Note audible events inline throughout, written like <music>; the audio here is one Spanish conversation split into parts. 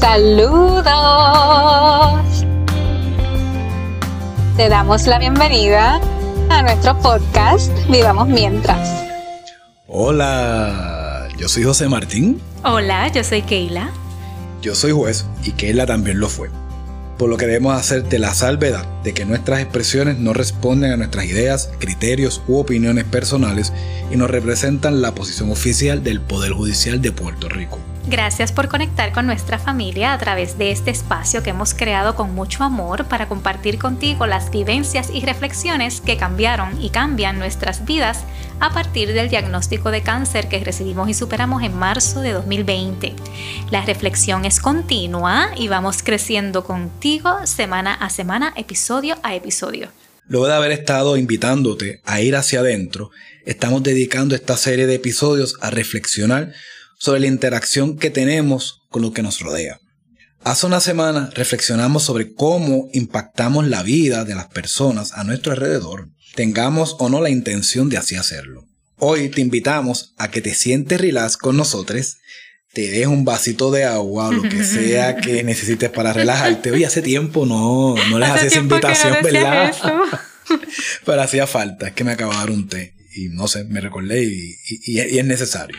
Saludos. Te damos la bienvenida a nuestro podcast Vivamos Mientras. Hola, yo soy José Martín. Hola, yo soy Keila. Yo soy juez y Keila también lo fue. Por lo que debemos hacerte la salvedad de que nuestras expresiones no responden a nuestras ideas, criterios u opiniones personales y no representan la posición oficial del Poder Judicial de Puerto Rico. Gracias por conectar con nuestra familia a través de este espacio que hemos creado con mucho amor para compartir contigo las vivencias y reflexiones que cambiaron y cambian nuestras vidas a partir del diagnóstico de cáncer que recibimos y superamos en marzo de 2020. La reflexión es continua y vamos creciendo contigo semana a semana, episodio a episodio. Luego de haber estado invitándote a ir hacia adentro, estamos dedicando esta serie de episodios a reflexionar sobre la interacción que tenemos con lo que nos rodea. Hace una semana reflexionamos sobre cómo impactamos la vida de las personas a nuestro alrededor, tengamos o no la intención de así hacerlo. Hoy te invitamos a que te sientes relax con nosotros, te des un vasito de agua o lo que <laughs> sea que necesites para relajarte. Hoy hace tiempo no, no les hacía esa invitación, ¿verdad? <laughs> Pero hacía falta, es que me acababa de dar un té y no sé, me recordé y es necesario.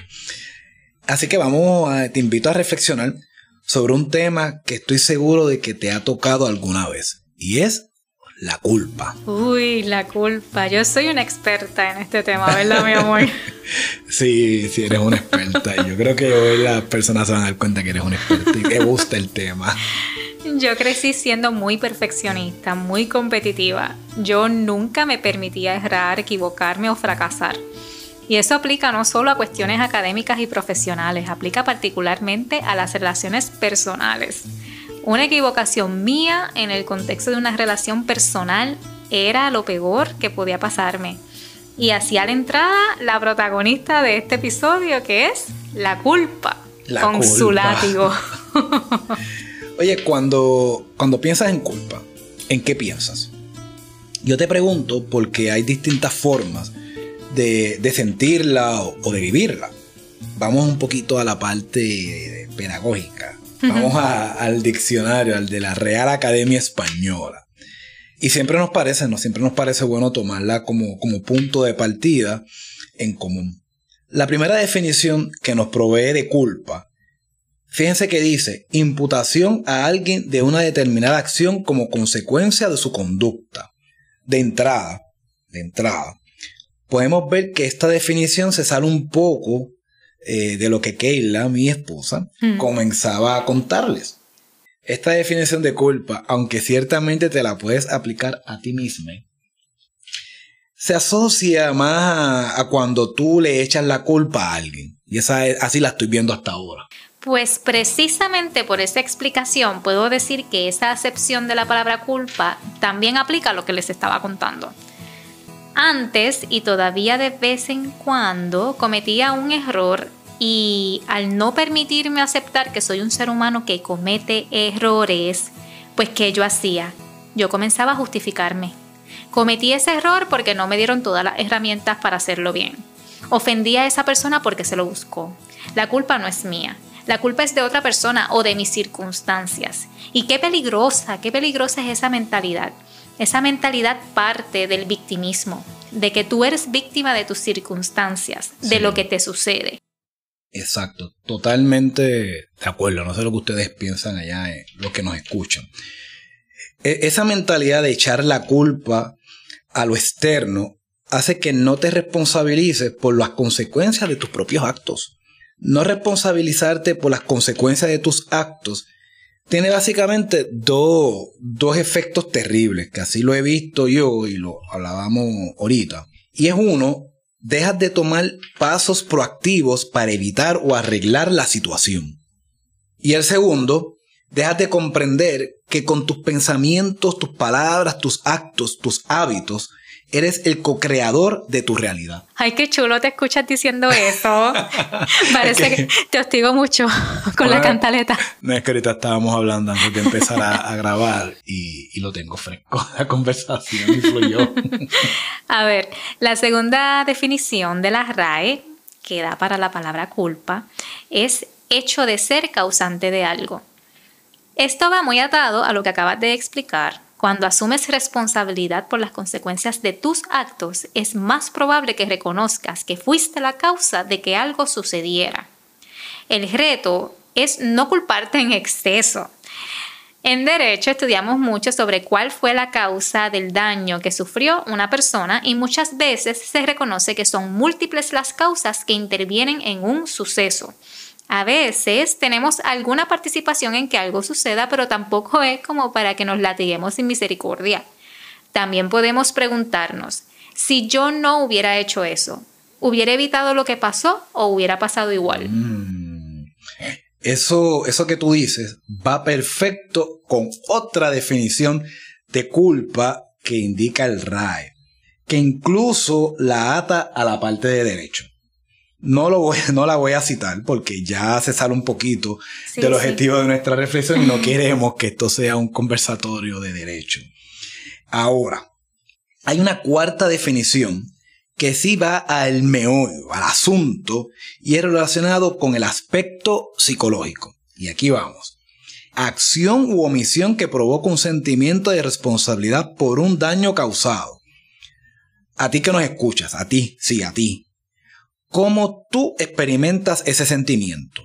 Así que vamos, a, te invito a reflexionar sobre un tema que estoy seguro de que te ha tocado alguna vez. Y es la culpa. Uy, la culpa. Yo soy una experta en este tema, ¿verdad, mi amor? <laughs> sí, sí, eres una experta. Yo creo que hoy las personas se van a dar cuenta que eres una experta y que gusta el tema. Yo crecí siendo muy perfeccionista, muy competitiva. Yo nunca me permitía errar, equivocarme o fracasar. Y eso aplica no solo a cuestiones académicas y profesionales, aplica particularmente a las relaciones personales. Una equivocación mía en el contexto de una relación personal era lo peor que podía pasarme. Y hacia la entrada la protagonista de este episodio que es la culpa con su látigo. <laughs> Oye, cuando, cuando piensas en culpa, ¿en qué piensas? Yo te pregunto porque hay distintas formas de, sentirla o, de vivirla. Vamos un poquito a la parte pedagógica. Vamos al diccionario, al de la Real Academia Española. Y siempre nos parece, no siempre nos parece bueno tomarla como, como punto de partida en común. La primera definición que nos provee de culpa, fíjense que dice imputación a alguien de una determinada acción como consecuencia de su conducta. De entrada, de entrada, podemos ver que esta definición se sale un poco eh, de lo que Keila, mi esposa, mm. comenzaba a contarles. Esta definición de culpa, aunque ciertamente te la puedes aplicar a ti misma, se asocia más a, cuando tú le echas la culpa a alguien. Y esa así la estoy viendo hasta ahora. Pues precisamente por esa explicación puedo decir que esa acepción de la palabra culpa también aplica a lo que les estaba contando. Antes y todavía de vez en cuando cometía un error y al no permitirme aceptar que soy un ser humano que comete errores, pues ¿qué yo hacía? Yo comenzaba a justificarme. Cometí ese error porque no me dieron todas las herramientas para hacerlo bien. Ofendí a esa persona porque se lo buscó. La culpa no es mía. La culpa es de otra persona o de mis circunstancias. Y qué peligrosa, qué peligrosa es esa mentalidad. Esa mentalidad parte del victimismo, de que tú eres víctima de tus circunstancias, de lo que te sucede. Exacto, totalmente de acuerdo. No sé lo que ustedes piensan allá, eh, los que nos escuchan. E, esa mentalidad de echar la culpa a lo externo hace que no te responsabilices por las consecuencias de tus propios actos. No responsabilizarte por las consecuencias de tus actos tiene básicamente dos, efectos terribles, que así lo he visto yo y lo hablábamos ahorita. Y es uno, dejas de tomar pasos proactivos para evitar o arreglar la situación. Y el segundo, dejas de comprender que con tus pensamientos, tus palabras, tus actos, tus hábitos, Eres el co-creador de tu realidad. Ay, qué chulo te escuchas diciendo eso. <laughs> Parece que... te hostigo mucho con la cantaleta. No es que ahorita estábamos hablando antes de empezar a, grabar y, y, lo tengo fresco. La conversación influyó. <laughs> a ver, la segunda definición de la RAE que da para la palabra culpa es hecho de ser causante de algo. Esto va muy atado a lo que acabas de explicar. Cuando asumes responsabilidad por las consecuencias de tus actos, es más probable que reconozcas que fuiste la causa de que algo sucediera. El reto es no culparte en exceso. En derecho estudiamos mucho sobre cuál fue la causa del daño que sufrió una persona y muchas veces se reconoce que son múltiples las causas que intervienen en un suceso. A veces tenemos alguna participación en que algo suceda, pero tampoco es como para que nos latiguemos sin misericordia. También podemos preguntarnos, si yo no hubiera hecho eso, ¿hubiera evitado lo que pasó o hubiera pasado igual? Mm. Eso, eso que tú dices va perfecto con otra definición de culpa que indica el RAE, que incluso la ata a la parte de derecho. No, lo voy, <laughs> no la voy a citar porque ya se sale un poquito del objetivo de nuestra reflexión y no <laughs> queremos que esto sea un conversatorio de derecho. Ahora, hay una cuarta definición que sí va al meollo, al asunto, y es relacionado con el aspecto psicológico. Y aquí vamos. Acción u omisión que provoca un sentimiento de responsabilidad por un daño causado. A ti que nos escuchas, a ti, sí, a ti. ¿Cómo tú experimentas ese sentimiento?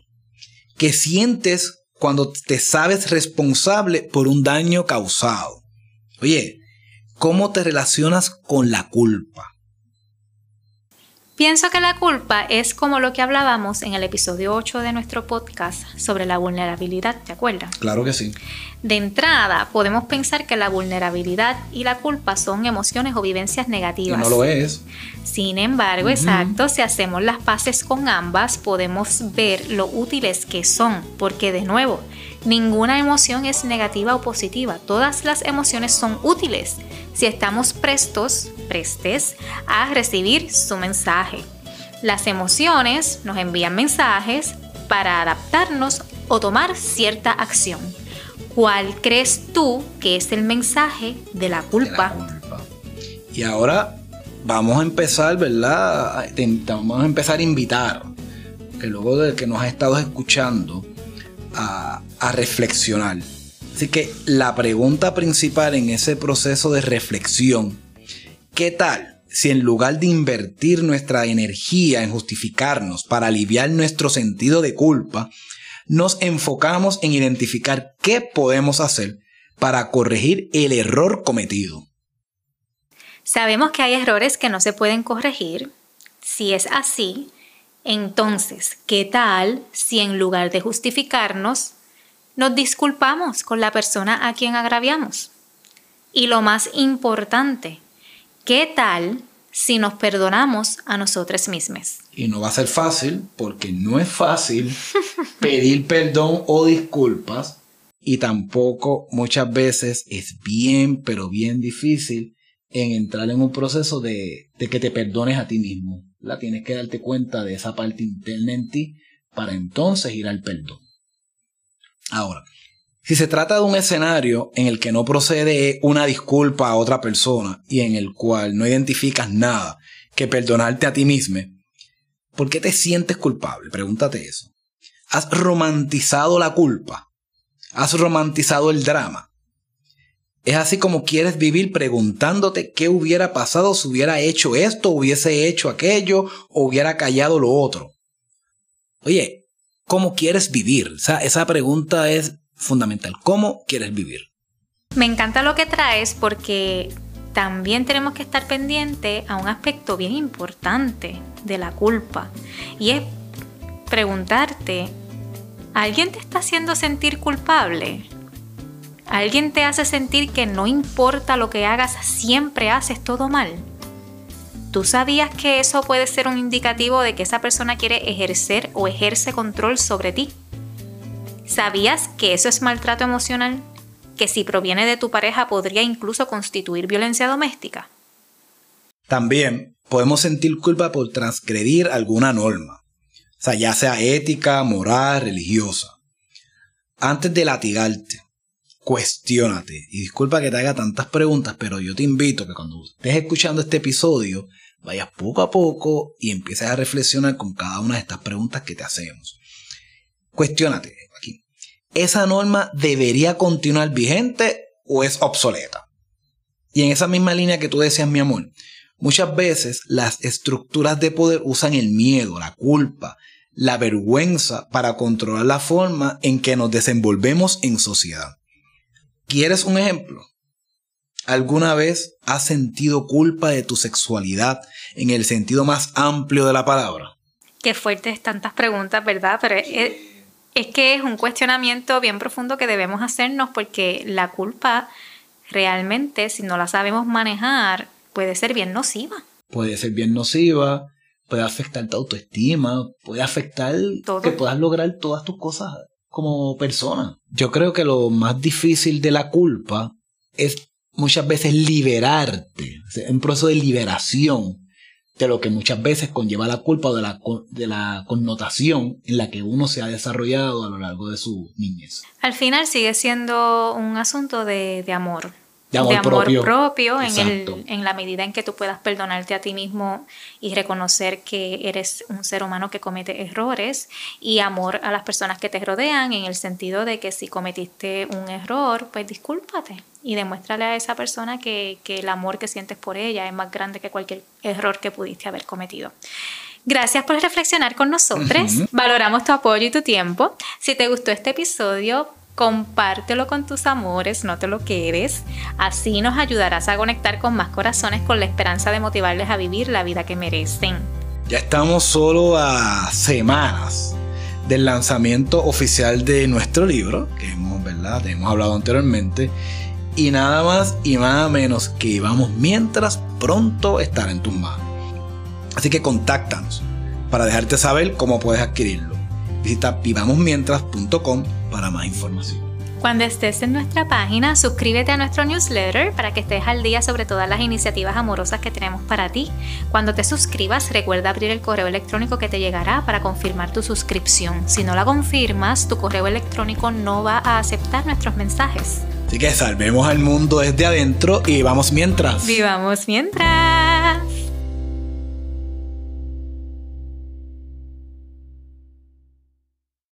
¿Qué sientes cuando te sabes responsable por un daño causado? Oye, ¿cómo te relacionas con la culpa? Pienso que la culpa es como lo que hablábamos en el episodio 8 de nuestro podcast sobre la vulnerabilidad, ¿te acuerdas? Claro que sí. De entrada, podemos pensar que la vulnerabilidad y la culpa son emociones o vivencias negativas. no lo es. Sin embargo, exacto, si hacemos las paces con ambas, podemos ver lo útiles que son, porque de nuevo, ninguna emoción es negativa o positiva, todas las emociones son útiles si estamos prestos, prestes a recibir su mensaje. Las emociones nos envían mensajes para adaptarnos o tomar cierta acción. ¿Cuál crees tú que es el mensaje de la culpa? Y ahora vamos a empezar, ¿verdad? Vamos a empezar a invitar, que luego de que nos ha estado escuchando, a, reflexionar Así que la pregunta principal en ese proceso de reflexión, ¿qué tal si en lugar de invertir nuestra energía en justificarnos para aliviar nuestro sentido de culpa, nos enfocamos en identificar qué podemos hacer para corregir el error cometido? Sabemos que hay errores que no se pueden corregir. Si es así, entonces, ¿qué tal si en lugar de justificarnos, nos disculpamos con la persona a quien agraviamos. Y lo más importante, ¿qué tal si nos perdonamos a nosotros mismos? Y no va a ser fácil porque no es fácil pedir perdón o disculpas y tampoco muchas veces es bien, pero bien difícil en entrar en un proceso de, de que te perdones a ti mismo. La tienes que darte cuenta de esa parte interna en ti para entonces ir al perdón. Ahora, si se trata de un escenario en el que no procede una disculpa a otra persona y en el cual no identificas nada que perdonarte a ti mismo, ¿por qué te sientes culpable? Pregúntate eso. ¿Has romantizado la culpa? ¿Has romantizado el drama? Es así como quieres vivir preguntándote qué hubiera pasado si hubiera hecho esto, hubiese hecho aquello o hubiera callado lo otro. Oye, ¿Cómo quieres vivir? Esa pregunta es fundamental. ¿Cómo quieres vivir? Me encanta lo que traes porque también tenemos que estar pendiente a un aspecto bien importante de la culpa y es preguntarte, ¿alguien te está haciendo sentir culpable? ¿Alguien te hace sentir que no importa lo que hagas, siempre haces todo mal? ¿Tú sabías que eso puede ser un indicativo de que esa persona quiere ejercer o ejerce control sobre ti? ¿Sabías que eso es maltrato emocional? Que si proviene de tu pareja podría incluso constituir violencia doméstica. También podemos sentir culpa por transgredir alguna norma, ya sea ética, moral, religiosa. Antes de latigarte, cuestiónate. Y disculpa que te haga tantas preguntas, pero yo te invito que cuando estés escuchando este episodio, vayas poco a poco y empieces a reflexionar con cada una de estas preguntas que te hacemos. cuestionate aquí. ¿Esa norma debería continuar vigente o es obsoleta? Y en esa misma línea que tú decías, mi amor, muchas veces las estructuras de poder usan el miedo, la culpa, la vergüenza para controlar la forma en que nos desenvolvemos en sociedad. ¿Quieres un ejemplo? ¿Alguna vez has sentido culpa de tu sexualidad en el sentido más amplio de la palabra? Qué fuertes tantas preguntas, ¿verdad? Pero es, es que es un cuestionamiento bien profundo que debemos hacernos porque la culpa realmente, si no la sabemos manejar, puede ser bien nociva. Puede ser bien nociva, puede afectar tu autoestima, puede afectar que puedas lograr todas tus cosas como persona. Yo creo que lo más difícil de la culpa es muchas veces liberarte, un proceso de liberación de lo que muchas veces conlleva la culpa o de la, de la connotación en la que uno se ha desarrollado a lo largo de su niñez. Al final sigue siendo un asunto de, de amor, de amor, propio, en, el, en, la medida en que tú puedas perdonarte a ti mismo y reconocer que eres un ser humano que comete errores y amor a las personas que te rodean en el sentido de que si cometiste un error, pues discúlpate y demuéstrale a esa persona que, que el amor que sientes por ella es más grande que cualquier error que pudiste haber cometido. Gracias por reflexionar con nosotros. Valoramos tu apoyo y tu tiempo. Si te gustó este episodio, compártelo con tus amores, no te lo quedes. Así nos ayudarás a conectar con más corazones con la esperanza de motivarles a vivir la vida que merecen. Ya estamos solo a semanas del lanzamiento oficial de nuestro libro, que hemos, ¿verdad? hemos hablado anteriormente. Y nada más y nada menos que vamos mientras pronto estará en tus manos. Así que contáctanos para dejarte saber cómo puedes adquirirlo. Visita vivamosmientras.com para más información. Cuando estés en nuestra página, suscríbete a nuestro newsletter para que estés al día sobre todas las iniciativas amorosas que tenemos para ti. Cuando te suscribas, recuerda abrir el correo electrónico que te llegará para confirmar tu suscripción. Si no la confirmas, tu correo electrónico no va a aceptar nuestros mensajes. Así que salvemos al mundo desde adentro y vamos mientras. Vivamos mientras.